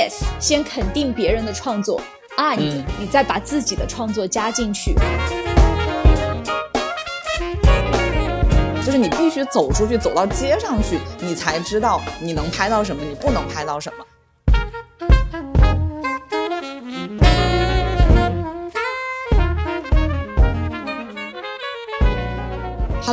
yes，先肯定别人的创作，and、嗯你再把自己的创作加进去。就是你必须走出去，走到街上去，你才知道你能拍到什么，你不能拍到什么。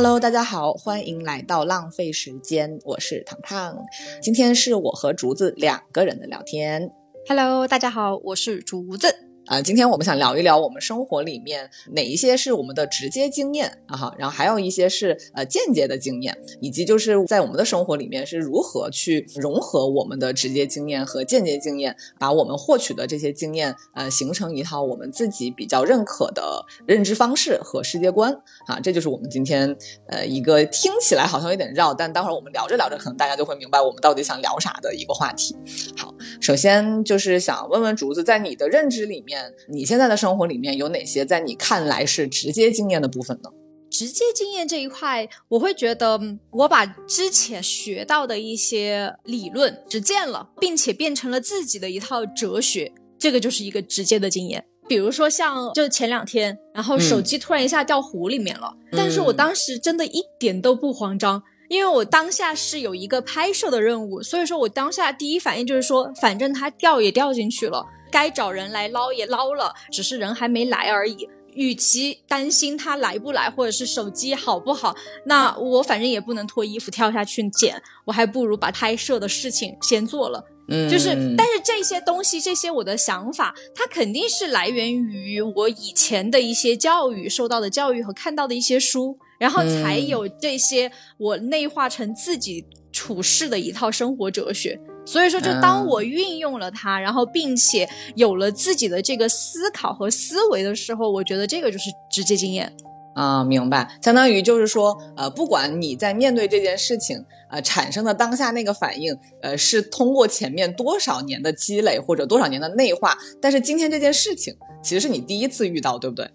Hello，大家好，欢迎来到浪费时间，我是糖糖。今天是我和竹子两个人的聊天。Hello，大家好，我是竹子。呃，今天我们想聊一聊我们生活里面哪一些是我们的直接经验啊哈，然后还有一些是呃间接的经验，以及就是在我们的生活里面是如何去融合我们的直接经验和间接经验，把我们获取的这些经验呃形成一套我们自己比较认可的认知方式和世界观啊，这就是我们今天呃一个听起来好像有点绕，但待会儿我们聊着聊着，可能大家就会明白我们到底想聊啥的一个话题。好，首先就是想问问竹子，在你的认知里面，你现在的生活里面有哪些在你看来是直接经验的部分呢？直接经验这一块，我会觉得嗯我把之前学到的一些理论实践了，并且变成了自己的一套哲学，这个就是一个直接的经验。比如说像就前两天，然后手机突然一下掉湖里面了，但是我当时真的一点都不慌张。因为我当下是有一个拍摄的任务，所以说我当下第一反应就是说，反正它掉也掉进去了，该找人来捞也捞了，只是人还没来而已。与其担心他来不来，或者是手机好不好，那我反正也不能脱衣服跳下去捡，我还不如把拍摄的事情先做了。嗯就是，但是这些东西，这些我的想法，它肯定是来源于我以前的一些教育、受到的教育和看到的一些书，然后才有这些我内化成自己处事的一套生活哲学。所以说，就当我运用了它，然后并且有了自己的这个思考和思维的时候，我觉得这个就是直接经验。啊、明白，相当于就是说，呃，不管你在面对这件事情，呃，产生的当下那个反应，呃，是通过前面多少年的积累或者多少年的内化，但是今天这件事情其实是你第一次遇到，对不对？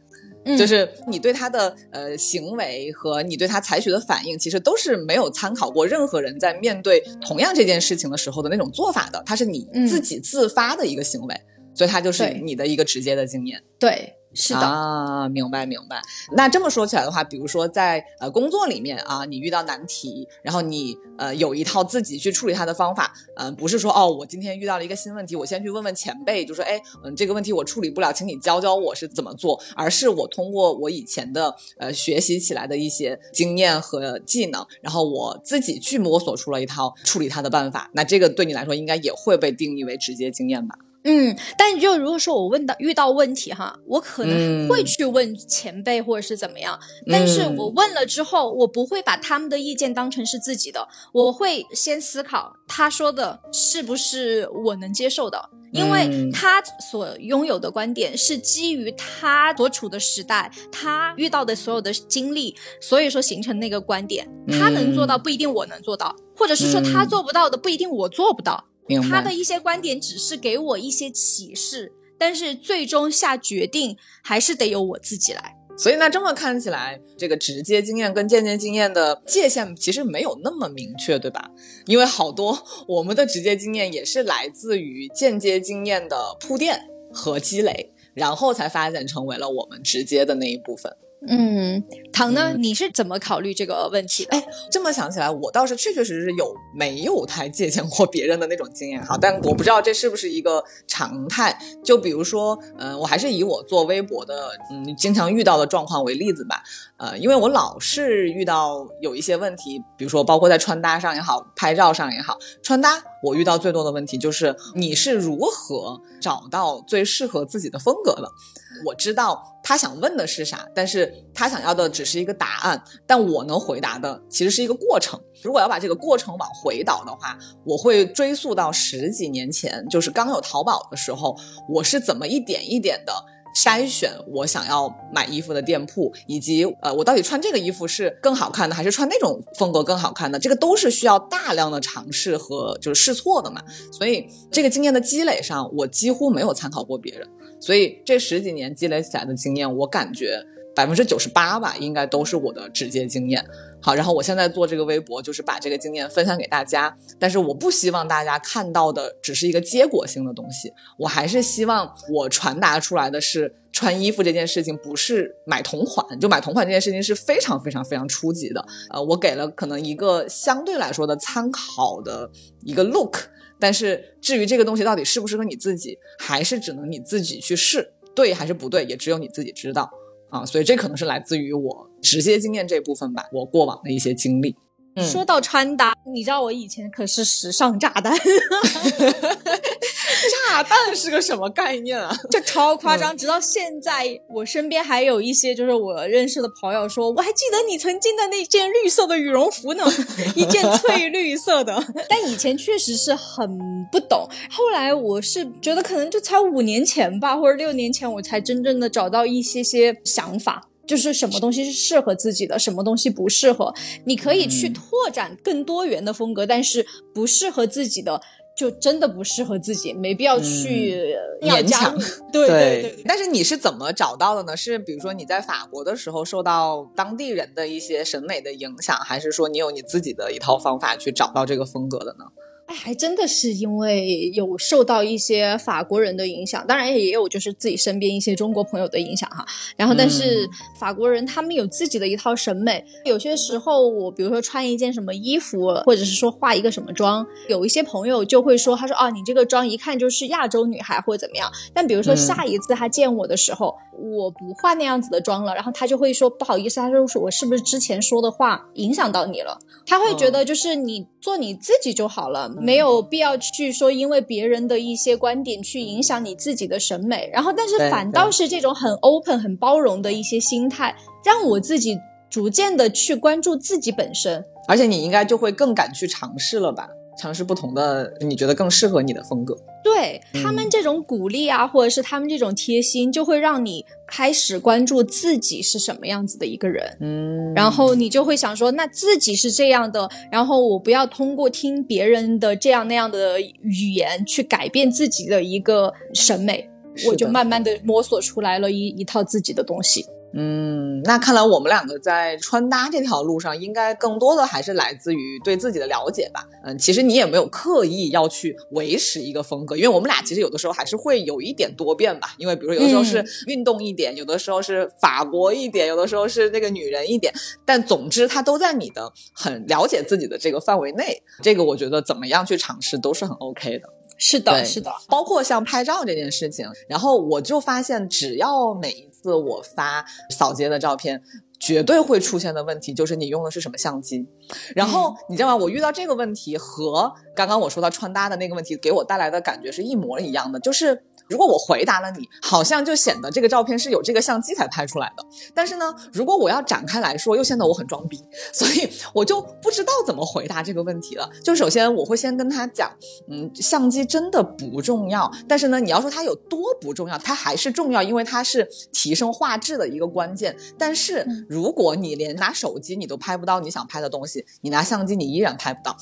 嗯。就是你对他的呃行为和你对他采取的反应，其实都是没有参考过任何人在面对同样这件事情的时候的那种做法的，它是你嗯。自己自发的一个行为，所以它就是你的一个直接的经验。对，是的，啊，明白明白。那这么说起来的话，比如说在呃工作里面啊，你遇到难题，然后你呃有一套自己去处理它的方法，嗯、不是说哦，我今天遇到了一个新问题，我先去问问前辈，就说哎，嗯，这个问题我处理不了，请你教教我是怎么做，而是我通过我以前的呃学习起来的一些经验和技能，然后我自己去摸索出了一套处理它的办法。那这个对你来说应该也会被定义为直接经验吧？嗯，但就如果说我问到遇到问题哈，我可能嗯会去问前辈或者是怎么样，但是我问了之后，我不会把他们的意见当成是自己的，我会先思考他说的是不是我能接受的。因为嗯他所拥有的观点是基于他所处的时代，他遇到的所有的经历，所以说形成那个观点。他能做到不一定我能做到，或者是说他嗯做不到的不一定我做不到。他的一些观点只是给我一些启示，但是最终下决定还是得由我自己来。所以那这么看起来，这个直接经验跟间接经验的界限其实没有那么明确，对吧？因为好多我们的直接经验也是来自于间接经验的铺垫和积累，然后才发展成为了我们直接的那一部分。嗯，唐呢？你是怎么考虑这个问题的？哎，这么想起来，我倒是确确实实有没有太借鉴过别人的那种经验哈，但我不知道这是不是一个常态。就比如说，嗯、我还是以我做微博的，嗯，经常遇到的状况为例子吧。呃，因为我老是遇到有一些问题，比如说包括在穿搭上也好，拍照上也好，穿搭我遇到最多的问题就是你是如何找到最适合自己的风格的。我知道他想问的是啥，但是他想要的只是一个答案，但我能回答的其实是一个过程。如果要把这个过程往回倒的话，我会追溯到十几年前，就是刚有淘宝的时候，我是怎么一点一点的。筛选我想要买衣服的店铺，以及呃，我到底穿这个衣服是更好看的，还是穿那种风格更好看的？这个都是需要大量的尝试和就是试错的嘛。所以这个经验的积累上，我几乎没有参考过别人。所以这十几年积累起来的经验，我感觉百分之九十八吧，应该都是我的直接经验。好，然后我现在做这个微博，就是把这个经验分享给大家。但是我不希望大家看到的只是一个结果性的东西，我还是希望我传达出来的是，穿衣服这件事情不是买同款，就买同款这件事情是非常非常非常初级的。呃，我给了可能一个相对来说的参考的一个 look，但是至于这个东西到底适不适合你自己，还是只能你自己去试，对还是不对，也只有你自己知道。啊，所以这可能是来自于我直接经验这部分吧，我过往的一些经历。说到穿搭，你知道我以前可是时尚炸弹。炸弹是个什么概念啊？这超夸张，直到现在，我身边还有一些就是我认识的朋友说，我还记得你曾经的那件绿色的羽绒服呢，一件翠绿色的。但以前确实是很不懂，后来我是觉得可能就才五年前吧，或者六年前，我才真正的找到一些些想法。就是什么东西是适合自己的，什么东西不适合，你可以去拓展更多元的风格，但是不适合自己的就真的不适合自己，没必要去勉强。对对对。但是你是怎么找到的呢？是比如说你在法国的时候受到当地人的一些审美的影响，还是说你有你自己的一套方法去找到这个风格的呢？哎，还真的是因为有受到一些法国人的影响，当然也有就是自己身边一些中国朋友的影响哈。然后，但是法国人他们有自己的一套审美，有些时候我比如说穿一件什么衣服，或者是说化一个什么妆，有一些朋友就会说，他说哦，你这个妆一看就是亚洲女孩或者怎么样。但比如说下一次他见我的时候，我不化那样子的妆了，然后他就会说不好意思，他说我是不是之前说的话影响到你了？他会觉得就是你做你自己就好了。没有必要去说，因为别人的一些观点去影响你自己的审美。然后，但是反倒是这种很 open、很包容的一些心态，让我自己逐渐的去关注自己本身。而且，你应该就会更敢去尝试了吧？尝试不同的，你觉得更适合你的风格。对他们这种鼓励啊，或者是他们这种贴心，就会让你开始关注自己是什么样子的一个人。嗯，然后你就会想说，那自己是这样的，然后我不要通过听别人的这样那样的语言去改变自己的一个审美，我就慢慢的摸索出来了一一套自己的东西。嗯，那看来我们两个在穿搭这条路上，应该更多的还是来自于对自己的了解吧。嗯，其实你也没有刻意要去维持一个风格，因为我们俩其实有的时候还是会有一点多变吧。因为比如说有的时候是运动一点，有的时候是法国一点，有的时候是那个女人一点。但总之，它都在你的很了解自己的这个范围内。这个我觉得怎么样去尝试都是很 OK 的。是的，是的，包括像拍照这件事情，然后我就发现，只要每一次我发扫街的照片，绝对会出现的问题就是你用的是什么相机。然后你知道吗？我遇到这个问题和刚刚我说到穿搭的那个问题给我带来的感觉是一模一样的，就是。如果我回答了你，好像就显得这个照片是有这个相机才拍出来的。但是呢，如果我要展开来说，又显得我很装逼，所以我就不知道怎么回答这个问题了。就首先我会先跟他讲，嗯，相机真的不重要。但是呢，你要说它有多不重要，它还是重要，因为它是提升画质的一个关键。但是如果你连拿手机你都拍不到你想拍的东西，你拿相机你依然拍不到。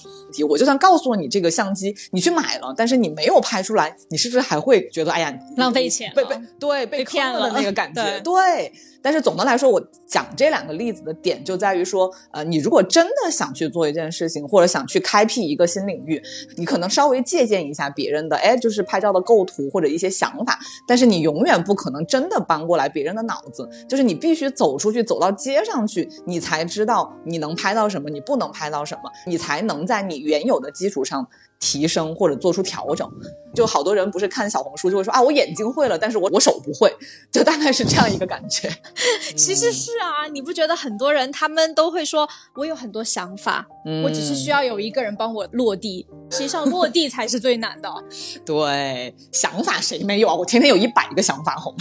我就算告诉了你这个相机，你去买了，但是你没有拍出来，你是不是还会觉得哎？浪费钱，被被对被骗了的那个感觉，对。但是总的来说，我讲这两个例子的点就在于说，呃，你如果真的想去做一件事情，或者想去开辟一个新领域，你可能稍微借鉴一下别人的，哎，就是拍照的构图或者一些想法。但是你永远不可能真的搬过来别人的脑子，就是你必须走出去，走到街上去，你才知道你能拍到什么，你不能拍到什么，你才能在你原有的基础上。提升或者做出调整，就好多人不是看小红书就会说啊，我眼睛会了，但是我我手不会，就大概是这样一个感觉。其实是啊，你不觉得很多人他们都会说，我有很多想法，我只是需要有一个人帮我落地。实际上落地才是最难的。对，想法谁没有啊？我天天有一百个想法，好吗？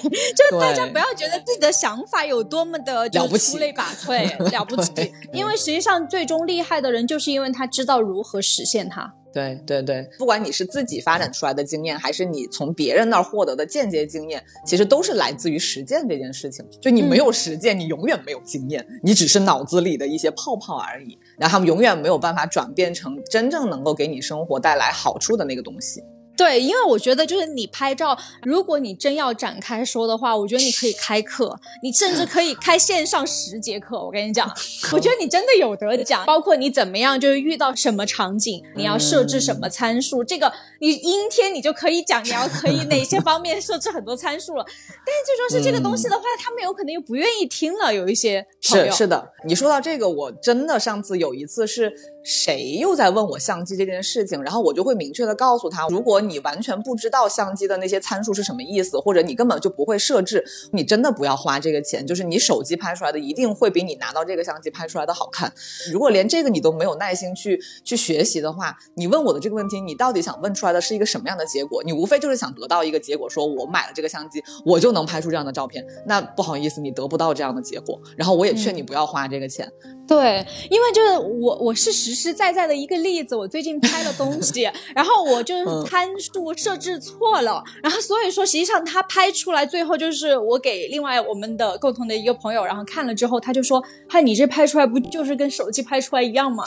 对，就大家不要觉得自己的想法有多么的了不起、出类拔萃、了不起，因为实际上最终厉害的人，就是因为他知道如何。实现它，对对对，不管你是自己发展出来的经验，还是你从别人那儿获得的间接经验，其实都是来自于实践这件事情。就你没有实践，你永远没有经验，你只是脑子里的一些泡泡而已，然后他们永远没有办法转变成真正能够给你生活带来好处的那个东西。对，因为我觉得就是你拍照，如果你真要展开说的话，我觉得你可以开课，你甚至可以开线上十节课。我跟你讲，我觉得你真的有得讲，包括你怎么样，就是遇到什么场景，你要设置什么参数，这个你阴天你就可以讲，你要可以哪些 方面设置很多参数了。但是就说是这个东西的话，他们有可能又不愿意听了，有一些是是的。你说到这个，我真的上次有一次是。谁又在问我相机这件事情？然后我就会明确的告诉他，如果你完全不知道相机的那些参数是什么意思，或者你根本就不会设置，你真的不要花这个钱。就是你手机拍出来的一定会比你拿到这个相机拍出来的好看。如果连这个你都没有耐心去去学习的话，你问我的这个问题，你到底想问出来的是一个什么样的结果？你无非就是想得到一个结果，说我买了这个相机，我就能拍出这样的照片。那不好意思，你得不到这样的结果。然后我也劝你不要花这个钱。对，因为就是我我是实实在在的一个例子，我最近拍了东西，然后我就是参数设置错了，然后所以说实际上他拍出来最后就是我给另外我们的共同的一个朋友，然后看了之后他就说，嗨，你这拍出来不就是跟手机拍出来一样吗？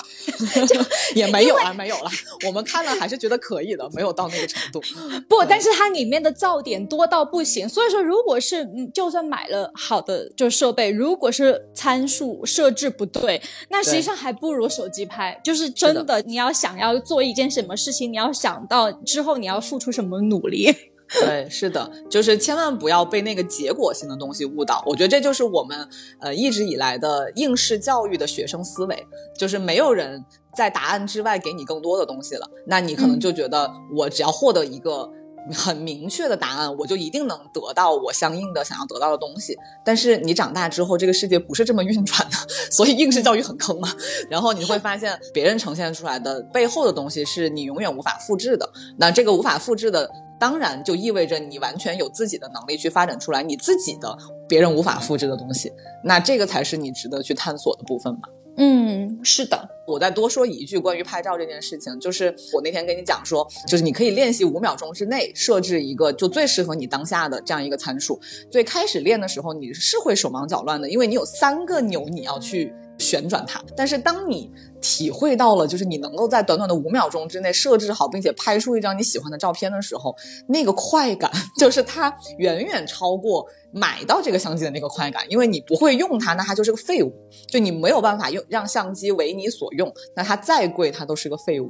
也没有啊，没有了，我们看了还是觉得可以的，没有到那个程度。不，但是它里面的噪点多到不行，所以说如果是就算买了好的就设备，如果是参数设置不对。那实际上还不如手机拍，就是真的。你要想要做一件什么事情，你要想到之后你要付出什么努力。对，是的，就是千万不要被那个结果性的东西误导。我觉得这就是我们呃一直以来的应试教育的学生思维，就是没有人在答案之外给你更多的东西了，那你可能就觉得我只要获得一个。很明确的答案，我就一定能得到我相应的想要得到的东西。但是你长大之后，这个世界不是这么运转的，所以应试教育很坑嘛。然后你会发现，别人呈现出来的背后的东西是你永远无法复制的。那这个无法复制的，当然就意味着你完全有自己的能力去发展出来你自己的别人无法复制的东西。那这个才是你值得去探索的部分吧。嗯，是的。我再多说一句关于拍照这件事情，就是我那天跟你讲说，就是你可以练习五秒钟之内设置一个就最适合你当下的这样一个参数。最开始练的时候，你是会手忙脚乱的，因为你有三个钮你要去。旋转它，但是当你体会到了，就是你能够在短短的五秒钟之内设置好，并且拍出一张你喜欢的照片的时候，那个快感就是它远远超过买到这个相机的那个快感，因为你不会用它，那它就是个废物，就你没有办法用让相机为你所用，那它再贵，它都是个废物。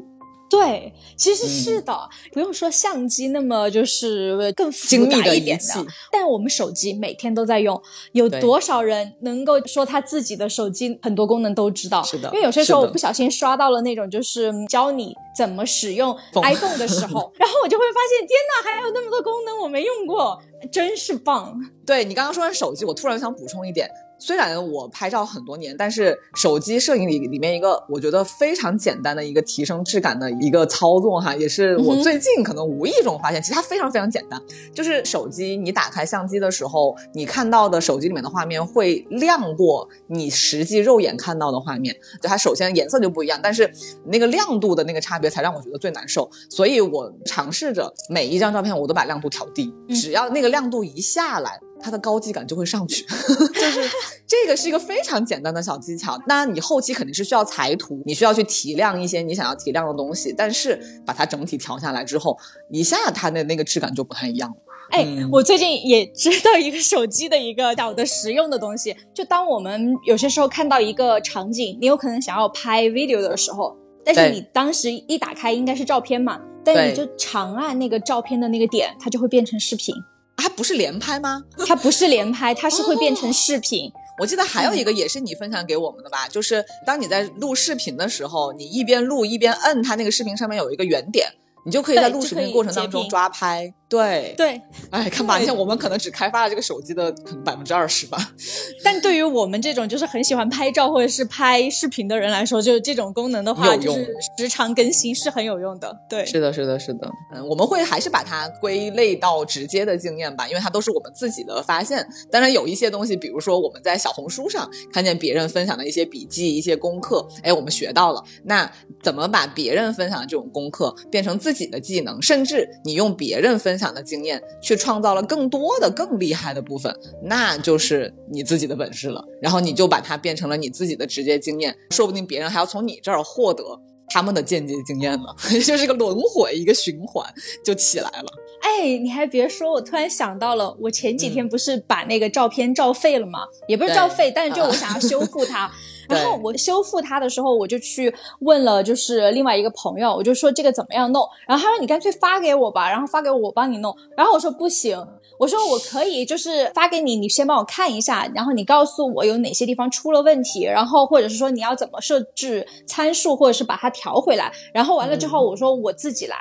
对，其实是的，不用说相机那么就是更复杂一点的，但我们手机每天都在用，有多少人能够说他自己的手机很多功能都知道？是的，因为有些时候我不小心刷到了那种就是教你怎么使用 iPhone 的时候，然后我就会发现，天哪，还有那么多功能我没用过，真是棒。对你刚刚说完手机，我突然想补充一点。虽然我拍照很多年，但是手机摄影里里面一个我觉得非常简单的一个提升质感的一个操作哈，也是我最近可能无意中发现，其实它非常非常简单。就是手机你打开相机的时候，你看到的手机里面的画面会亮过你实际肉眼看到的画面，就它首先颜色就不一样，但是那个亮度的那个差别才让我觉得最难受。所以我尝试着每一张照片我都把亮度调低，只要那个亮度一下来。它的高级感就会上去，就是 这个是一个非常简单的小技巧。那你后期肯定是需要裁图，你需要去提亮一些你想要提亮的东西，但是把它整体调下来之后，一下它的那个质感就不太一样了。哎，我最近也知道一个手机的一个小的实用的东西，就当我们有些时候看到一个场景，你有可能想要拍 video 的时候，但是你当时一打开应该是照片嘛，但你就长按那个照片的那个点，它就会变成视频。它不是连拍吗？它不是连拍，它是会变成视频。我记得还有一个也是你分享给我们的吧，就是当你在录视频的时候，你一边录一边摁它那个视频上面有一个圆点，你就可以在录视频过程当中抓拍。对对，哎，看吧，像我们可能只开发了这个手机的可能百分之二十吧。但对于我们这种就是很喜欢拍照或者是拍视频的人来说，就是这种功能的话，就是时常更新是很有用的。对，是的，是的，是的。嗯，我们会还是把它归类到直接的经验吧，因为它都是我们自己的发现。当然，有一些东西，比如说我们在小红书上看见别人分享的一些笔记、一些功课，哎，我们学到了。那怎么把别人分享的这种功课变成自己的技能？甚至你用别人分享的经验去创造了更多的、更厉害的部分，那就是你自己的本事了。然后你就把它变成了你自己的直接经验，说不定别人还要从你这儿获得他们的间接经验呢，就是个轮回，一个循环就起来了。哎，你还别说，我突然想到了，我前几天不是把那个照片照废了吗？也不是照废，但是就我想要修复它。然后我修复它的时候，我就去问了，就是另外一个朋友，我就说这个怎么样弄？然后他说你干脆发给我吧，然后发给我，我帮你弄。然后我说不行，我说我可以，就是发给你，你先帮我看一下，然后你告诉我有哪些地方出了问题，然后或者是说你要怎么设置参数，或者是把它调回来。然后完了之后，我说我自己来。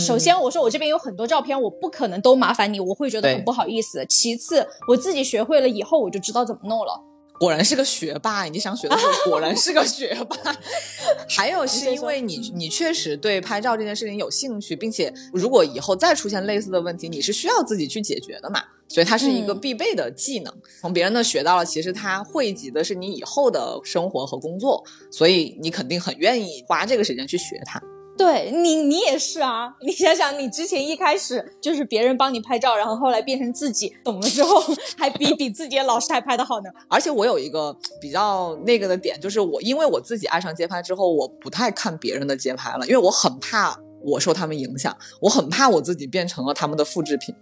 首先，我说我这边有很多照片，我不可能都麻烦你，我会觉得很不好意思。其次，我自己学会了以后，我就知道怎么弄了。果然是个学霸，你想学的时候 果然是个学霸。还有是因为你，你确实对拍照这件事情有兴趣，并且如果以后再出现类似的问题，你是需要自己去解决的嘛？所以它是一个必备的技能。从别人那学到了，其实它汇集的是你以后的生活和工作，所以你肯定很愿意花这个时间去学它。对你，你也是啊！你想想，你之前一开始就是别人帮你拍照，然后后来变成自己懂了之后，还比比自己的老师还拍的好呢。而且我有一个比较那个的点，就是我因为我自己爱上街拍之后，我不太看别人的街拍了，因为我很怕我受他们影响，我很怕我自己变成了他们的复制品。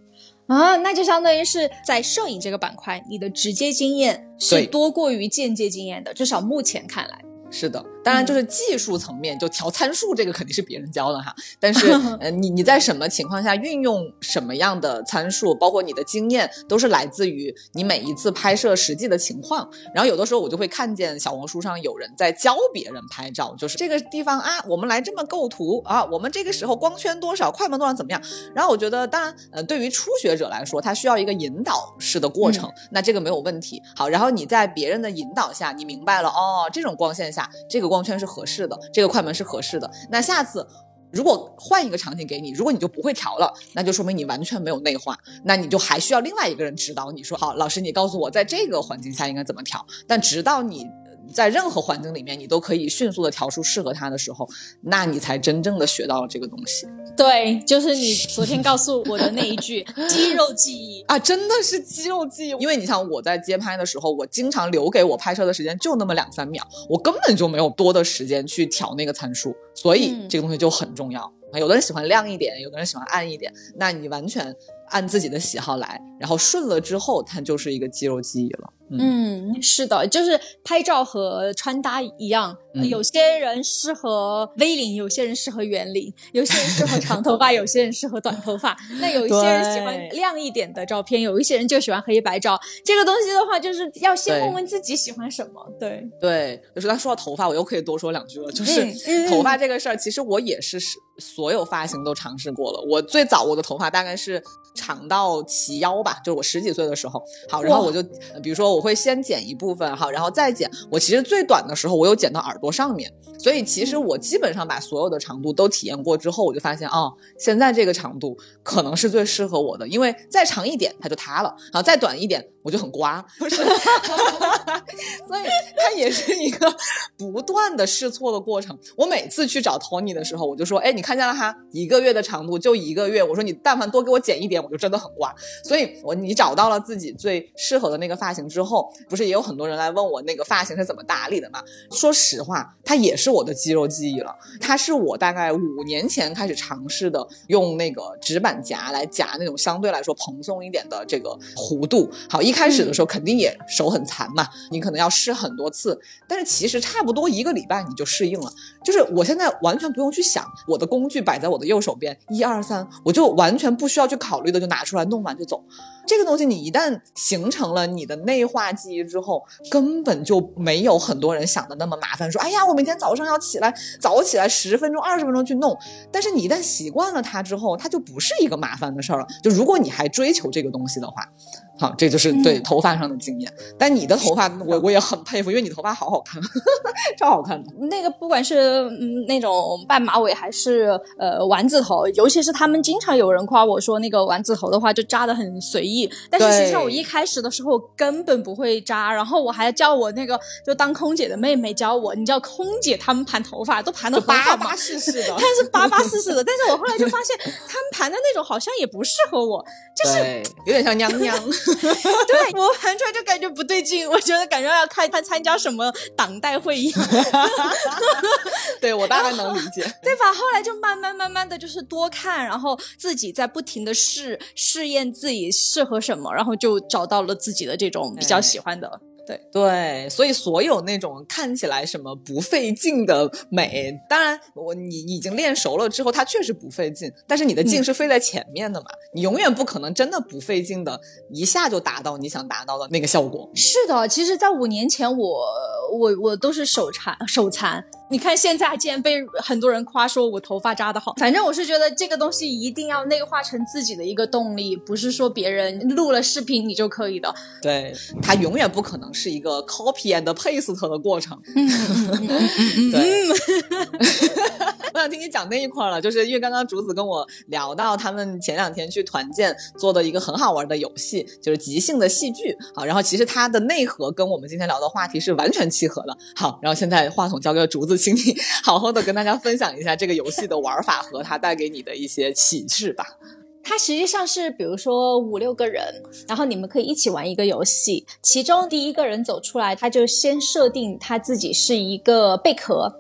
啊，那就相当于是在摄影这个板块，你的直接经验是多过于间接经验的，至少目前看来。是的。当然，就是技术层面，就调参数这个肯定是别人教的哈。但是，呃，你你在什么情况下运用什么样的参数，包括你的经验，都是来自于你每一次拍摄实际的情况。然后有的时候我就会看见小红书上有人在教别人拍照，就是这个地方啊，我们来这么构图啊，我们这个时候光圈多少，快门多少怎么样？然后我觉得，当然，呃，对于初学者来说，他需要一个引导式的过程，那这个没有问题。好，然后你在别人的引导下，你明白了哦，这种光线下，这个光圈是合适的，这个快门是合适的。那下次如果换一个场景给你，如果你就不会调了，那就说明你完全没有内化，那你就还需要另外一个人指导你说，好，老师你告诉我在这个环境下应该怎么调。但直到你。在任何环境里面，你都可以迅速的调出适合他的时候，那你才真正的学到了这个东西。对，就是你昨天告诉我的那一句 肌肉记忆啊，真的是肌肉记忆。因为你像我在街拍的时候，我经常留给我拍摄的时间就那么两三秒，我根本就没有多的时间去调那个参数，所以这个东西就很重要。有的人喜欢亮一点，有的人喜欢暗一点，那你完全按自己的喜好来，然后顺了之后，它就是一个肌肉记忆了。嗯，是的，就是拍照和穿搭一样，有些人适合 V 领，有些人适合圆领，有些人适合长头发，有些人适合短头发。那有一些人喜欢亮一点的照片，有一些人就喜欢黑白照。这个东西的话，就是要先问问自己喜欢什么。对对，就是他说到头发，我又可以多说两句了。就是头发这个事儿，其实我也是所有发型都尝试过了。我最早我的头发大概是长到齐腰吧，就是我十几岁的时候。好，然后我就比如说。我会先剪一部分好，然后再剪。我其实最短的时候，我有剪到耳朵上面，所以其实我基本上把所有的长度都体验过之后，我就发现哦，现在这个长度可能是最适合我的，因为再长一点它就塌了，然后再短一点。我就很瓜，所以它也是一个不断的试错的过程。我每次去找 Tony 的时候，我就说：“哎，你看见了哈，一个月的长度就一个月。”我说：“你但凡多给我剪一点，我就真的很瓜。”所以，我你找到了自己最适合的那个发型之后，不是也有很多人来问我那个发型是怎么打理的吗？说实话，它也是我的肌肉记忆了。它是我大概五年前开始尝试的，用那个纸板夹来夹那种相对来说蓬松一点的这个弧度。好一。开始的时候肯定也手很残嘛，你可能要试很多次，但是其实差不多一个礼拜你就适应了。就是我现在完全不用去想，我的工具摆在我的右手边，一二三，我就完全不需要去考虑的就拿出来弄完就走。这个东西你一旦形成了你的内化记忆之后，根本就没有很多人想的那么麻烦。说哎呀，我每天早上要起来早起来十分钟二十分钟去弄，但是你一旦习惯了它之后，它就不是一个麻烦的事儿了。就如果你还追求这个东西的话。好，这就是对头发上的经验。但你的头发，我我也很佩服，因为你头发好好看，超好看的。那个不管是嗯那种半马尾还是呃丸子头，尤其是他们经常有人夸我说那个丸子头的话就扎的很随意。但是实际上我一开始的时候根本不会扎，然后我还叫我那个就当空姐的妹妹教我。你知道空姐他们盘头发都盘的巴巴适适的，但是巴巴适适的。但是我后来就发现他们盘的那种好像也不适合我，就是有点像娘娘。对我盘出来就感觉不对劲，我觉得感觉要开他参加什么党代会议。对我大概能理解，对吧？后来就慢慢慢慢的就是多看，然后自己在不停的试试验自己适合什么，然后就找到了自己的这种比较喜欢的。对对，所以所有那种看起来什么不费劲的美，当然我你已经练熟了之后，它确实不费劲，但是你的劲是飞在前面的嘛，你永远不可能真的不费劲的，一下就达到你想达到的那个效果。是的，其实，在五年前，我我我都是手残手残，你看现在竟然被很多人夸说我头发扎的好，反正我是觉得这个东西一定要内化成自己的一个动力，不是说别人录了视频你就可以的。对，它永远不可能。是一个 copy and paste 的过程。对，我想听你讲那一块了，就是因为刚刚竹子跟我聊到他们前两天去团建做的一个很好玩的游戏，就是即兴的戏剧。好，然后其实它的内核跟我们今天聊的话题是完全契合的。好，然后现在话筒交给竹子，请你好好的跟大家分享一下这个游戏的玩法和它带给你的一些启示吧。它实际上是，比如说五六个人，然后你们可以一起玩一个游戏。其中第一个人走出来，他就先设定他自己是一个贝壳。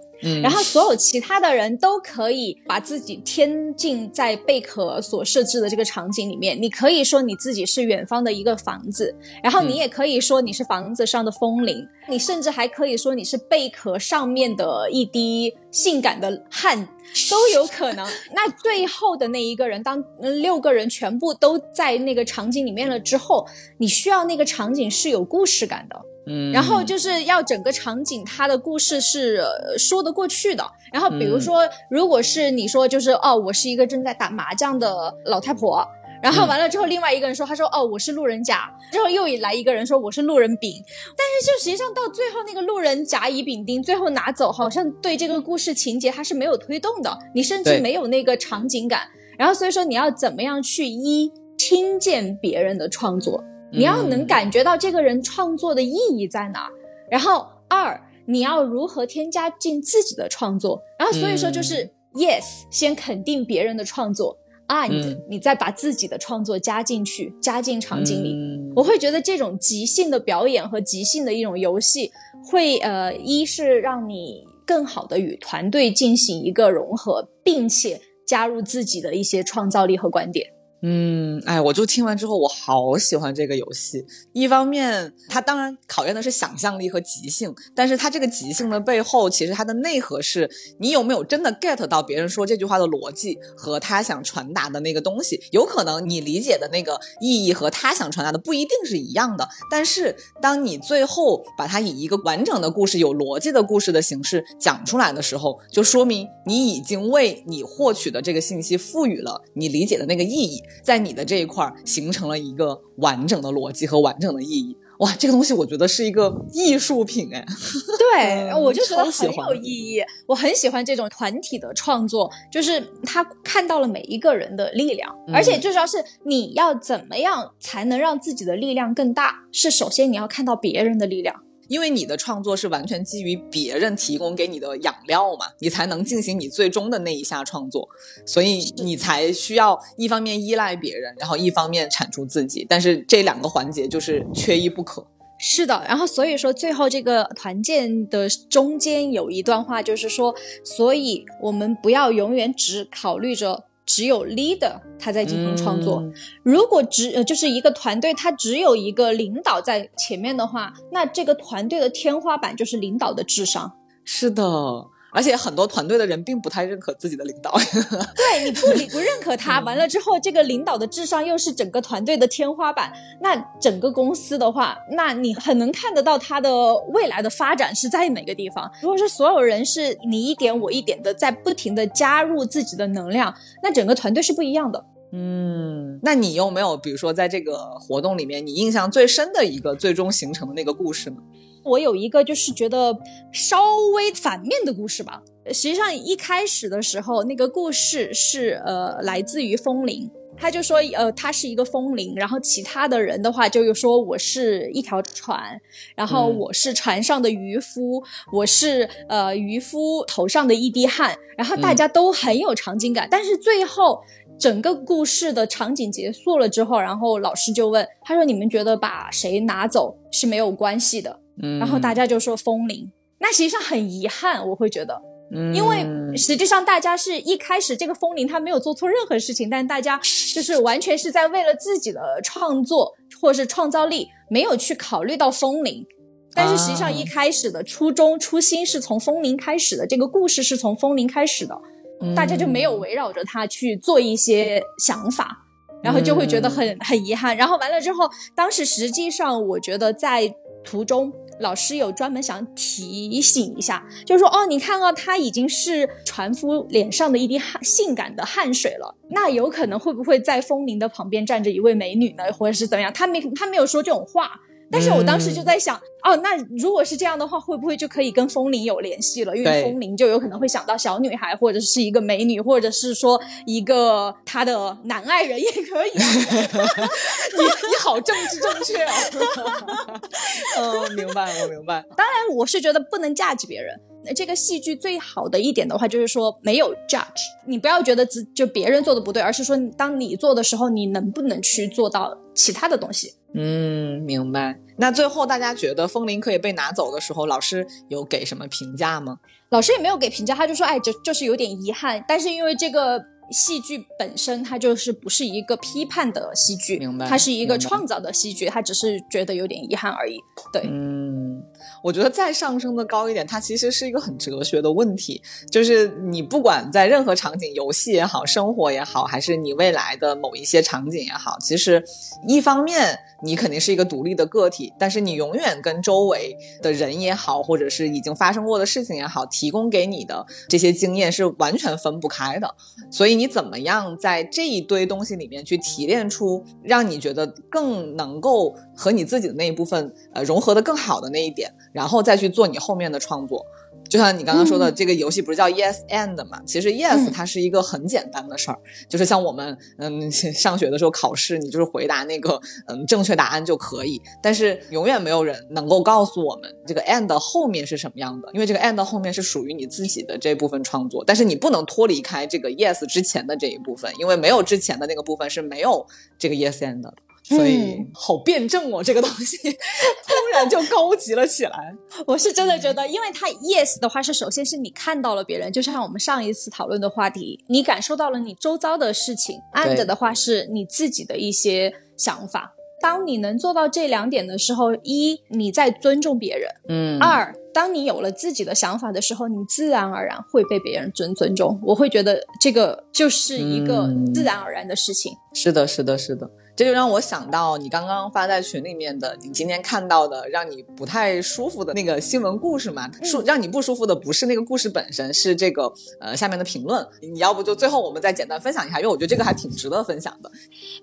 然后所有其他的人都可以把自己添进在贝壳所设置的这个场景里面。你可以说你自己是远方的一个房子，然后你也可以说你是房子上的风铃，你甚至还可以说你是贝壳上面的一滴性感的汗，都有可能。那最后的那一个人，当六个人全部都在那个场景里面了之后，你需要那个场景是有故事感的。嗯，然后就是要整个场景，它的故事是说得过去的。然后比如说，如果是你说就是哦，我是一个正在打麻将的老太婆，然后完了之后，另外一个人说，他说哦，我是路人甲，之后又来一个人说我是路人丙，但是就实际上到最后那个路人甲乙丙丁最后拿走，好像对这个故事情节它是没有推动的，你甚至没有那个场景感。然后所以说你要怎么样去一听见别人的创作。你要能感觉到这个人创作的意义在哪，然后二你要如何添加进自己的创作，然后所以说就是 yes 先肯定别人的创作，and 你再把自己的创作加进去，加进场景里。我会觉得这种即兴的表演和即兴的一种游戏，会呃一是让你更好的与团队进行一个融合，并且加入自己的一些创造力和观点。嗯，哎，我就听完之后，我好喜欢这个游戏。一方面，它当然考验的是想象力和即兴，但是它这个即兴的背后，其实它的内核是你有没有真的 get 到别人说这句话的逻辑和他想传达的那个东西。有可能你理解的那个意义和他想传达的不一定是一样的，但是当你最后把它以一个完整的故事、有逻辑的故事的形式讲出来的时候，就说明你已经为你获取的这个信息赋予了你理解的那个意义。在你的这一块儿形成了一个完整的逻辑和完整的意义，哇，这个东西我觉得是一个艺术品哎。对，我就觉得很有意义。我很喜欢这种团体的创作，就是他看到了每一个人的力量，而且最主要是你要怎么样才能让自己的力量更大？是首先你要看到别人的力量。因为你的创作是完全基于别人提供给你的养料嘛，你才能进行你最终的那一下创作，所以你才需要一方面依赖别人，然后一方面产出自己，但是这两个环节就是缺一不可。是的，然后所以说最后这个团建的中间有一段话，就是说，所以我们不要永远只考虑着。只有 leader 他在进行创作，如果只呃就是一个团队，他只有一个领导在前面的话，那这个团队的天花板就是领导的智商。是的。而且很多团队的人并不太认可自己的领导，对你不理不认可他，完了之后，这个领导的智商又是整个团队的天花板，那整个公司的话，那你很能看得到他的未来的发展是在哪个地方。如果是所有人是你一点我一点的在不停的加入自己的能量，那整个团队是不一样的。嗯，那你有没有比如说在这个活动里面，你印象最深的一个最终形成的那个故事呢？我有一个就是觉得稍微反面的故事吧。实际上一开始的时候，那个故事是呃来自于风铃，他就说呃他是一个风铃，然后其他的人的话就说我是一条船，然后我是船上的渔夫，我是呃渔夫头上的一滴汗，然后大家都很有场景感。但是最后整个故事的场景结束了之后，然后老师就问他说：“你们觉得把谁拿走是没有关系的？”嗯。然后大家就说风铃，那实际上很遗憾，我会觉得，嗯。因为实际上大家是一开始这个风铃他没有做错任何事情，但大家就是完全是在为了自己的创作或者是创造力，没有去考虑到风铃。但是实际上一开始的初衷初心是从风铃开始的，这个故事是从风铃开始的，大家就没有围绕着他去做一些想法。然后就会觉得很很遗憾。然后完了之后，当时实际上我觉得在途中，老师有专门想提醒一下，就是说哦，你看啊，他已经是船夫脸上的一滴汗性感的汗水了，那有可能会不会在风铃的旁边站着一位美女呢，或者是怎么样？他没他没有说这种话。但是我当时就在想，哦，那如果是这样的话，会不会就可以跟风铃有联系了？因为风铃就有可能会想到小女孩，或者是一个美女，或者是说一个他的男爱人也可以啊。你你好政治正确哦。嗯，明白，我明白。当然，我是觉得不能 judge 别人。这个戏剧最好的一点的话，就是说没有 judge，你不要觉得自就别人做的不对，而是说当你做的时候，你能不能去做到其他的东西。嗯，明白。那最后大家觉得风铃可以被拿走的时候，老师有给什么评价吗？老师也没有给评价，他就说，哎，就就是有点遗憾。但是因为这个戏剧本身，它就是不是一个批判的戏剧，明白它是一个创造的戏剧，他只是觉得有点遗憾而已。对，嗯，我觉得再上升的高一点，它其实是一个很哲学的问题，就是你不管在任何场景，游戏也好，生活也好，还是你未来的某一些场景也好，其实一方面你肯定是一个独立的个体，但是你永远跟周围的人也好，或者是已经发生过的事情也好，提供给你的这些经验是完全分不开的。所以你怎么样在这一堆东西里面去提炼出让你觉得更能够和你自己的那一部分呃融合的更好的那一点，然后再去做你后面的创作。就像你刚刚说的，这个游戏不是叫 Yes and 嘛？其实 Yes 嗯它是一个很简单的事儿，就是像我们嗯 上学的时候考试，你就是回答那个嗯正确答案就可以。但是永远没有人能够告诉我们这个 And 后面是什么样的，因为这个 And 后面是属于你自己的这部分创作，但是你不能脱离开这个 Yes 之前的这一部分，因为没有之前的那个部分是没有这个 Yes and 的。所以嗯好辩证哦，这个东西突然就高级了起来。我是真的觉得，因为他 yes 的话是首先是你看到了别人，就像我们上一次讨论的话题，你感受到了你周遭的事情；and 的话是你自己的一些想法。当你能做到这两点的时候，一你在尊重别人，嗯二当你有了自己的想法的时候，你自然而然会被别人尊尊重。我会觉得这个就是一个嗯自然而然的事情。是的，是的，是的，这就让我想到你刚刚发在群里面的，你今天看到的让你不太舒服的那个新闻故事嘛？舒让你不舒服的不是那个故事本身，是这个呃下面的评论。你要不就最后我们再简单分享一下，因为我觉得这个还挺值得分享的。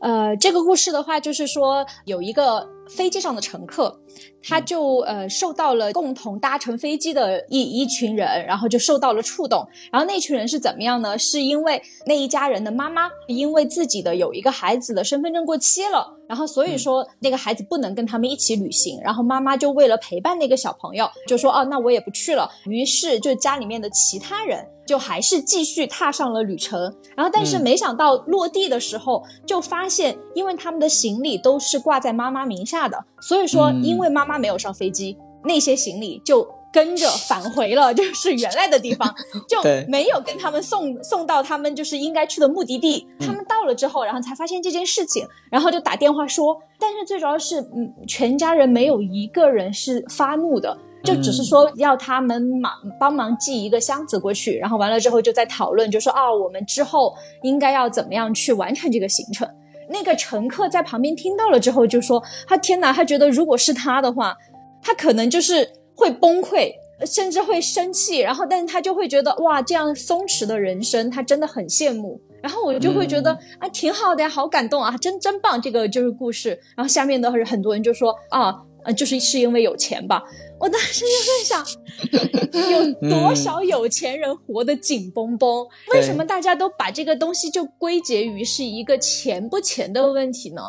呃，这个故事的话，就是说有一个飞机上的乘客，他就呃受到了共同搭乘飞机的一一群人，然后就受到了触动。然后那群人是怎么样呢？是因为那一家人的妈妈因为自己的有一个孩子的身份证过期了，然后所以说那个孩子不能跟他们一起旅行，然后妈妈就为了陪伴那个小朋友，就说哦，那我也不去了。于是就家里面的其他人就还是继续踏上了旅程。然后但是嗯没想到落地的时候，就发现因为他们的行李都是挂在妈妈名下的，所以说嗯因为妈妈没有上飞机，那些行李就。跟着返回了，就是原来的地方，就没有跟他们送送到他们就是应该去的目的地。嗯他们到了之后，然后才发现这件事情，然后就打电话说，但是最主要是，嗯，全家人没有一个人是发怒的，就只是说要他们忙帮忙寄一个箱子过去，然后完了之后就在讨论，就说啊，我们之后应该要怎么样去完成这个行程。那个乘客在旁边听到了之后就说：“他天哪，他觉得如果是他的话，他可能就是会崩溃，甚至会生气。然后，但是他就会觉得哇，这样松弛的人生，他真的很羡慕。然后我就会觉得、啊，挺好的呀，好感动啊，真真棒，这个就是故事。然后下面的很多人就说啊，呃，就是是因为有钱吧。我当时就在想，有多少有钱人活得紧绷绷？为什么大家都把这个东西就归结于是一个钱不钱的问题呢？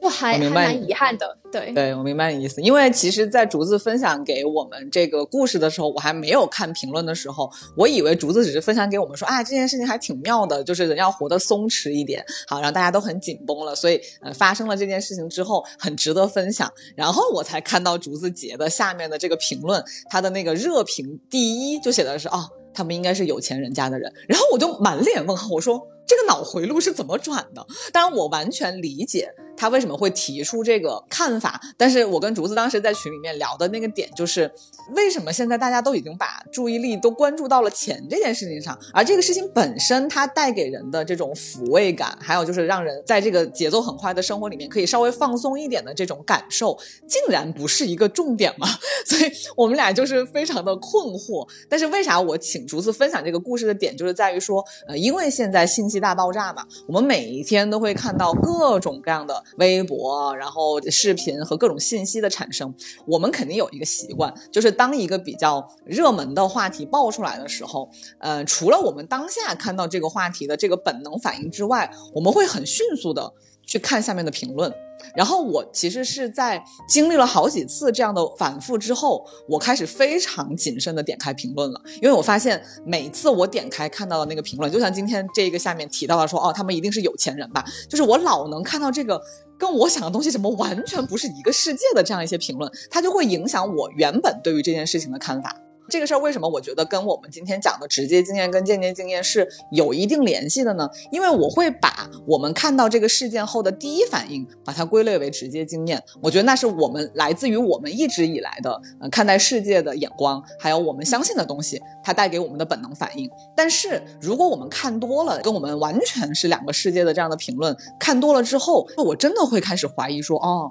就还还我明白蛮遗憾的，对。对，我明白你意思。因为其实，在竹子分享给我们这个故事的时候，我还没有看评论的时候，我以为竹子只是分享给我们说，啊，这件事情还挺妙的，就是人要活得松弛一点，好，让大家都很紧绷了。所以，呃，发生了这件事情之后，很值得分享。然后我才看到竹子姐的下面的这个评论，她的那个热评第一就写的是，哦。他们应该是有钱人家的人。然后我就满脸问号，我说这个脑回路是怎么转的？当然我完全理解。他为什么会提出这个看法？但是我跟竹子当时在群里面聊的那个点就是，为什么现在大家都已经把注意力都关注到了钱这件事情上，而这个事情本身它带给人的这种抚慰感，还有就是让人在这个节奏很快的生活里面可以稍微放松一点的这种感受，竟然不是一个重点吗？所以我们俩就是非常的困惑。但是为啥我请竹子分享这个故事的点，就是在于说，呃，因为现在信息大爆炸嘛，我们每一天都会看到各种各样的。微博，然后视频和各种信息的产生，我们肯定有一个习惯，就是当一个比较热门的话题爆出来的时候，呃，除了我们当下看到这个话题的这个本能反应之外，我们会很迅速的去看下面的评论。然后我其实是在经历了好几次这样的反复之后，我开始非常谨慎的点开评论了，因为我发现每次我点开看到的那个评论，就像今天这个下面提到的说，哦，他们一定是有钱人吧，就是我老能看到这个跟我想的东西什么完全不是一个世界的这样一些评论，它就会影响我原本对于这件事情的看法。这个事儿为什么我觉得跟我们今天讲的直接经验跟间接经验是有一定联系的呢？因为我会把我们看到这个事件后的第一反应，把它归类为直接经验。我觉得那是我们来自于我们一直以来的呃看待世界的眼光，还有我们相信的东西，它带给我们的本能反应。但是如果我们看多了跟我们完全是两个世界的这样的评论，看多了之后，我真的会开始怀疑说，哦。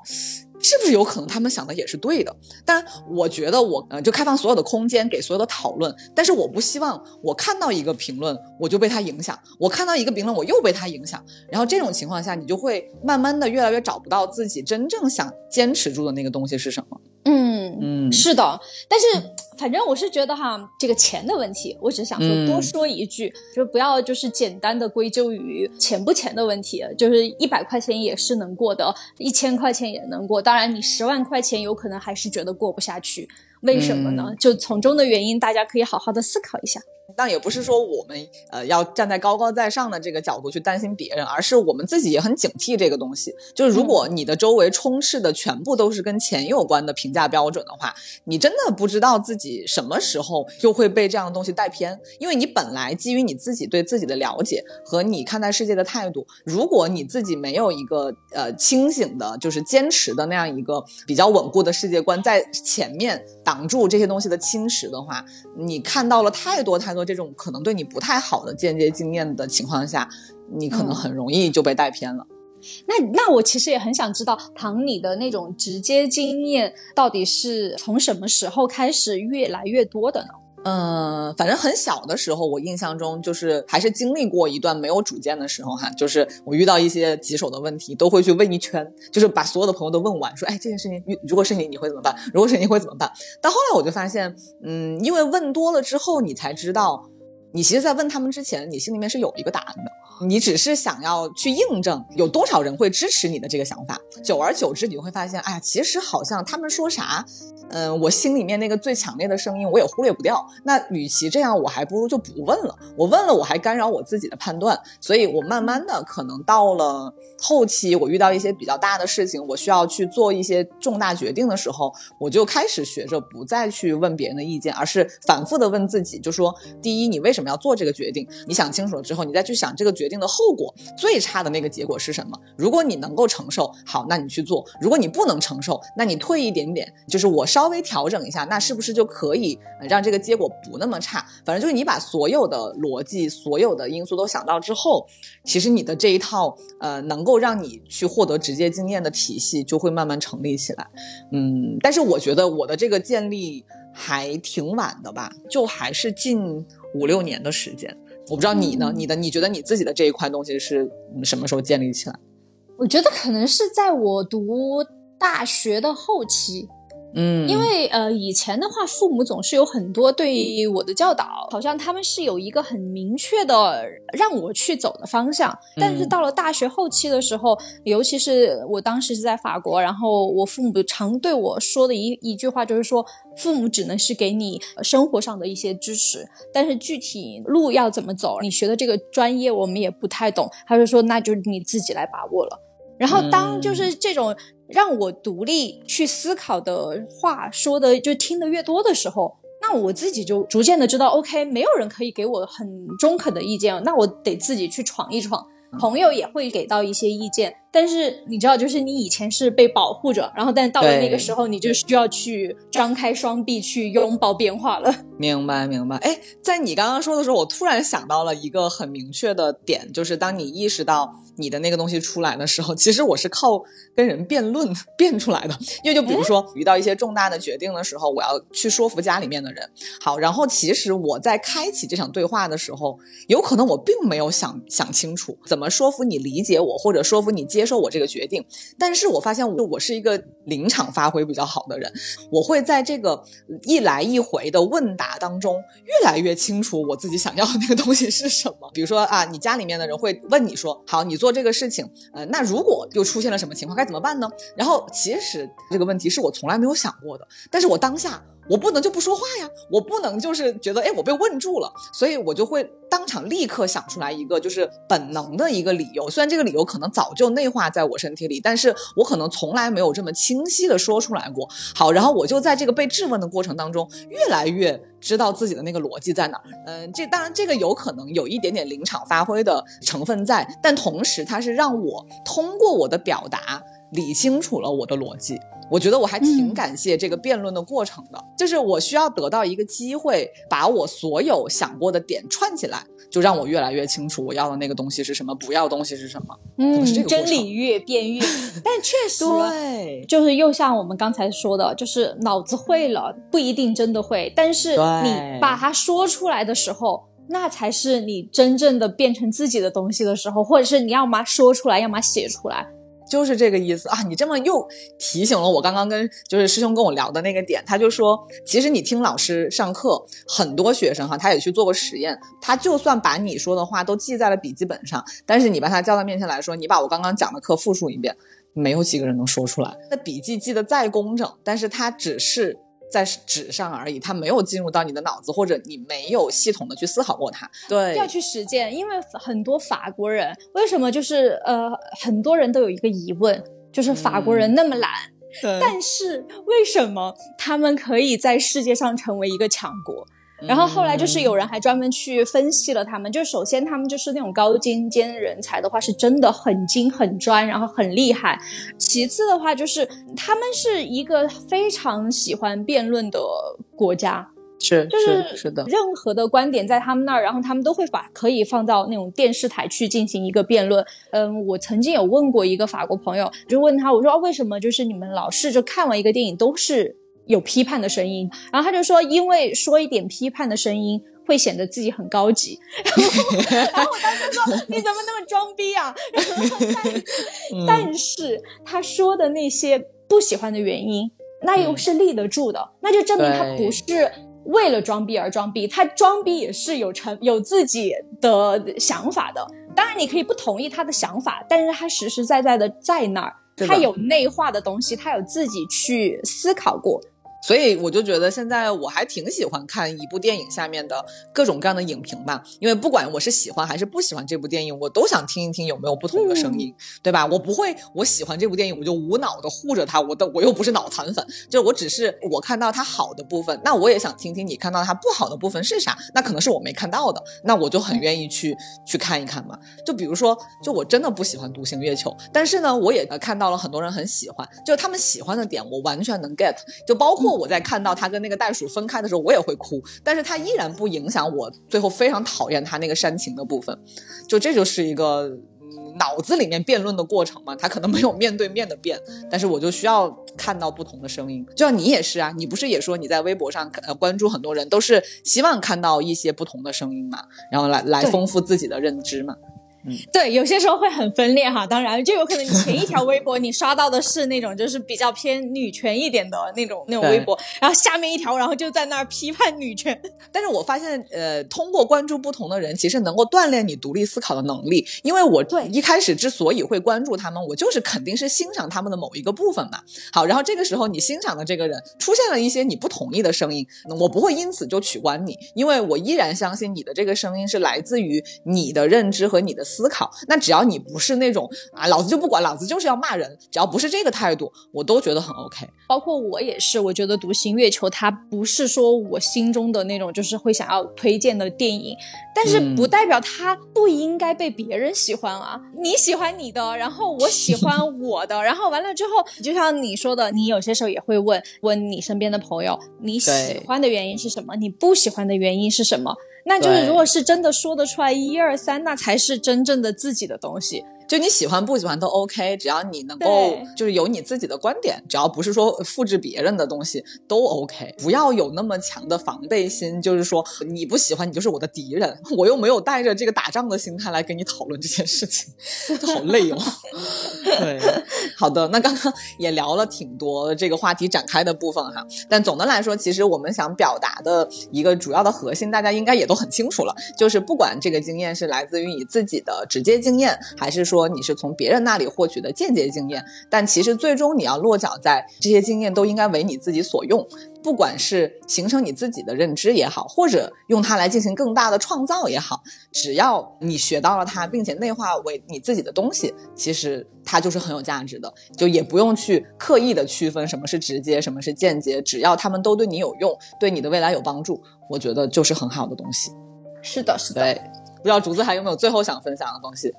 是不是有可能他们想的也是对的？但我觉得我呃就开放所有的空间给所有的讨论，但是我不希望我看到一个评论我就被他影响，我看到一个评论我又被他影响，然后这种情况下你就会慢慢的越来越找不到自己真正想坚持住的那个东西是什么。嗯嗯，是的，但是反正我是觉得哈，这个钱的问题，我只想说多说一句，就不要就是简单的归咎于钱不钱的问题，就是一百块钱也是能过的，一千块钱也能过，当然你十万块钱有可能还是觉得过不下去，为什么呢？就从中的原因，大家可以好好的思考一下。但也不是说我们呃要站在高高在上的这个角度去担心别人，而是我们自己也很警惕这个东西。就是如果你的周围充斥的全部都是跟钱有关的评价标准的话，你真的不知道自己什么时候就会被这样的东西带偏。因为你本来基于你自己对自己的了解和你看待世界的态度，如果你自己没有一个呃清醒的，就是坚持的那样一个比较稳固的世界观在前面挡住这些东西的侵蚀的话，你看到了太多太多。这种可能对你不太好的间接经验的情况下，你可能很容易就被带偏了。那那我其实也很想知道，唐你的那种直接经验到底是从什么时候开始越来越多的呢？嗯，反正很小的时候，我印象中就是还是经历过一段没有主见的时候哈，就是我遇到一些棘手的问题，都会去问一圈，就是把所有的朋友都问完，说，哎，这件事情如果是你，你会怎么办？如果是你会怎么办？到后来我就发现，嗯，因为问多了之后，你才知道，你其实，在问他们之前，你心里面是有一个答案的，你只是想要去印证有多少人会支持你的这个想法。久而久之，你会发现，哎呀，其实好像他们说啥。嗯，我心里面那个最强烈的声音，我也忽略不掉。那与其这样，我还不如就不问了。我问了，我还干扰我自己的判断。所以，我慢慢的可能到了后期，我遇到一些比较大的事情，我需要去做一些重大决定的时候，我就开始学着不再去问别人的意见，而是反复的问自己，就说：第一，你为什么要做这个决定？你想清楚了之后，你再去想这个决定的后果，最差的那个结果是什么？如果你能够承受，好，那你去做；如果你不能承受，那你退一点点，就是我。稍微调整一下，那是不是就可以让这个结果不那么差？反正就是你把所有的逻辑、所有的因素都想到之后，其实你的这一套呃，能够让你去获得直接经验的体系就会慢慢成立起来。嗯，但是我觉得我的这个建立还挺晚的吧，就还是近五六年的时间。我不知道你呢？你的你觉得你自己的这一块东西是什么时候建立起来？我觉得可能是在我读大学的后期。嗯，因为呃，以前的话，父母总是有很多对我的教导，好像他们是有一个很明确的让我去走的方向。但是到了大学后期的时候，尤其是我当时是在法国，然后我父母常对我说的一一句话就是说，父母只能是给你生活上的一些支持，但是具体路要怎么走，你学的这个专业我们也不太懂。他就说，那就你自己来把握了。然后当就是这种。让我独立去思考的话说的就听得越多的时候，那那我自己就逐渐的知道，OK，没有人可以给我很中肯的意见，那我得自己去闯一闯。朋友也会给到一些意见，但是你知道，就是你以前是被保护着，然后但到了那个时候，你就需要去张开双臂去拥抱变化了。明白，明白。哎，在你刚刚说的时候，我突然想到了一个很明确的点，就是当你意识到你的那个东西出来的时候，其实我是靠跟人辩论辩出来的。因为就比如说遇到一些重大的决定的时候，我要去说服家里面的人。好，然后其实我在开启这场对话的时候，有可能我并没有想想清楚怎么说服你理解我，或者说服你接接受我这个决定。但是我发现我是一个临场发挥比较好的人，我会在这个一来一回的问答。当中越来越清楚我自己想要的那个东西是什么。比如说啊，你家里面的人会问你说：“好，你做这个事情，呃，那如果又出现了什么情况，该怎么办呢？”然后其实这个问题是我从来没有想过的，但是我当下。我不能就不说话呀，我不能就是觉得哎我被问住了，所以我就会当场立刻想出来一个就是本能的一个理由，虽然这个理由可能早就内化在我身体里，但是我可能从来没有这么清晰的说出来过。好，然后我就在这个被质问的过程当中，越来越知道自己的那个逻辑在哪儿。嗯，这当然这个有可能有一点点临场发挥的成分在，但同时它是让我通过我的表达理清楚了我的逻辑。我觉得我还挺感谢这个辩论的过程的，就是我需要得到一个机会，把我所有想过的点串起来，就让我越来越清楚我要的那个东西是什么，不要的东西是什么。嗯，真理越辩越，但确实对，就是又像我们刚才说的，就是脑子会了不一定真的会，但是你把它说出来的时候，那才是你真正的变成自己的东西的时候，或者是你要么说出来，要么写出来。就是这个意思啊！你这么又提醒了我刚刚跟就是师兄跟我聊的那个点，他就说，其实你听老师上课，很多学生哈，他也去做过实验，他就算把你说的话都记在了笔记本上，但是你把他叫到面前来说，你把我刚刚讲的课复述一遍，没有几个人能说出来。那笔记记得再工整，但是他只是。在纸上而已，它没有进入到你的脑子，或者你没有系统的去思考过它。对，要去实践。因为很多法国人为什么就是呃，很多人都有一个疑问，就是法国人那么懒，但是为什么他们可以在世界上成为一个强国？然后后来就是有人还专门去分析了他们，就首先他们就是那种高精尖人才的话，是真的很精很专，然后很厉害。其次的话就是他们是一个非常喜欢辩论的国家，是就是是的，任何的观点在他们那儿，然后他们都会把可以放到那种电视台去进行一个辩论。嗯，我曾经有问过一个法国朋友，就问他我说为什么就是你们老是就看完一个电影都是。有批判的声音，然后他就说，因为说一点批判的声音会显得自己很高级。然后我当时说，你怎么那么装逼啊？但是他说的那些不喜欢的原因，那又是立得住的，那就证明他不是为了装逼而装逼，他装逼也是有成有自己的想法的。当然，你可以不同意他的想法，但是他实实在在的在那儿，他有内化的东西，他有自己去思考过。所以我就觉得现在我还挺喜欢看一部电影下面的各种各样的影评吧，因为不管我是喜欢还是不喜欢这部电影，我都想听一听有没有不同的声音，对吧？我不会我喜欢这部电影我就无脑的护着它，我的我又不是脑残粉，就我只是我看到它好的部分，那我也想听听你看到它不好的部分是啥，那可能是我没看到的，那我就很愿意去去看一看嘛。就比如说，就我真的不喜欢独行月球，但是呢，我也看到了很多人很喜欢，就他们喜欢的点我完全能 get，就包括。我在看到他跟那个袋鼠分开的时候，我也会哭，但是他依然不影响我最后非常讨厌他那个煽情的部分，就这就是一个脑子里面辩论的过程嘛，他可能没有面对面的辩，但是我就需要看到不同的声音，就像你也是啊，你不是也说你在微博上呃关注很多人都是希望看到一些不同的声音嘛，然后来来丰富自己的认知嘛。对，有些时候会很分裂哈。当然，就有可能你前一条微博你刷到的是那种就是比较偏女权一点的那种那种微博，然后下面一条，然后就在那儿批判女权。但是我发现，呃，通过关注不同的人，其实能够锻炼你独立思考的能力。因为我对一开始之所以会关注他们，我就是肯定是欣赏他们的某一个部分嘛。好，然后这个时候你欣赏的这个人出现了一些你不同意的声音，我不会因此就取关你，因为我依然相信你的这个声音是来自于你的认知和你的思。思考。那只要你不是那种啊，老子就不管，老子就是要骂人，只要不是这个态度，我都觉得很 OK。包括我也是，我觉得《独行月球》它不是说我心中的那种就是会想要推荐的电影，但是不代表它不应该被别人喜欢啊。你喜欢你的，然后我喜欢 我的，然后完了之后，就像你说的，你有些时候也会问问你身边的朋友，你喜欢的原因是什么？你不喜欢的原因是什么？那就是如果是真的说得出来一二三，那才是真正的自己的东西。就你喜欢不喜欢都 OK，只要你能够就是有你自己的观点，只要不是说复制别人的东西都 OK。不要有那么强的防备心，就是说你不喜欢你就是我的敌人，我又没有带着这个打仗的心态来跟你讨论这件事情，好累哦。对，好的，那刚刚也聊了挺多这个话题展开的部分哈，但总的来说，其实我们想表达的一个主要的核心，大家应该也都很清楚了，就是不管这个经验是来自于你自己的直接经验，还是说。说你是从别人那里获取的间接经验，但其实最终你要落脚在这些经验都应该为你自己所用，不管是形成你自己的认知也好，或者用它来进行更大的创造也好，只要你学到了它，并且内化为你自己的东西，其实它就是很有价值的，就也不用去刻意的区分什么是直接，什么是间接，只要他们都对你有用，对你的未来有帮助，我觉得就是很好的东西。是的，是的。对，不知道竹子还有没有最后想分享的东西？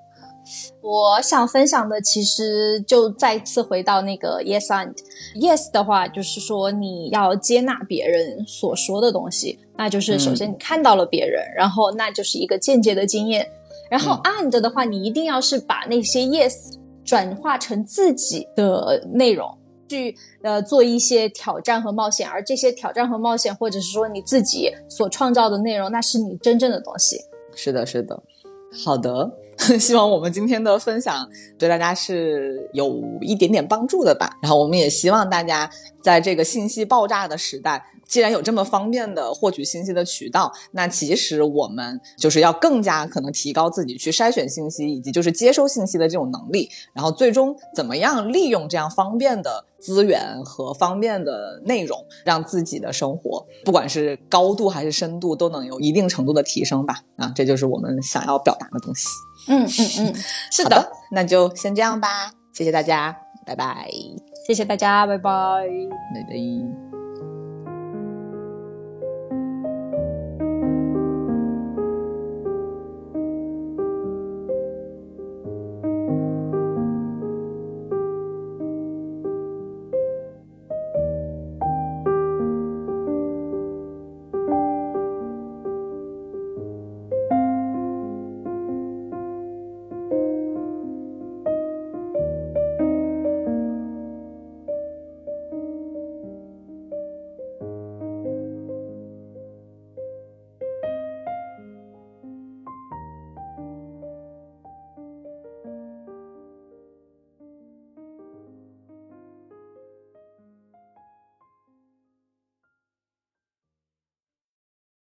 我想分享的其实就再次回到那个 yes and yes 的话，就是说你要接纳别人所说的东西，那就是首先你看到了别人，然后那就是一个间接的经验，然后 and 的话，你一定要是把那些 yes 转化成自己的内容，去呃做一些挑战和冒险，而这些挑战和冒险，或者是说你自己所创造的内容，那是你真正的东西。是的，是的，好的。希望我们今天的分享对大家是有一点点帮助的吧。然后我们也希望大家在这个信息爆炸的时代，既然有这么方便的获取信息的渠道，那其实我们就是要更加可能提高自己去筛选信息以及就是接收信息的这种能力。然后最终怎么样利用这样方便的资源和方便的内容，让自己的生活不管是高度还是深度都能有一定程度的提升吧。啊，这就是我们想要表达的东西。嗯嗯嗯，是的，那就先这样吧，谢谢大家，拜拜，谢谢大家，拜拜，拜拜。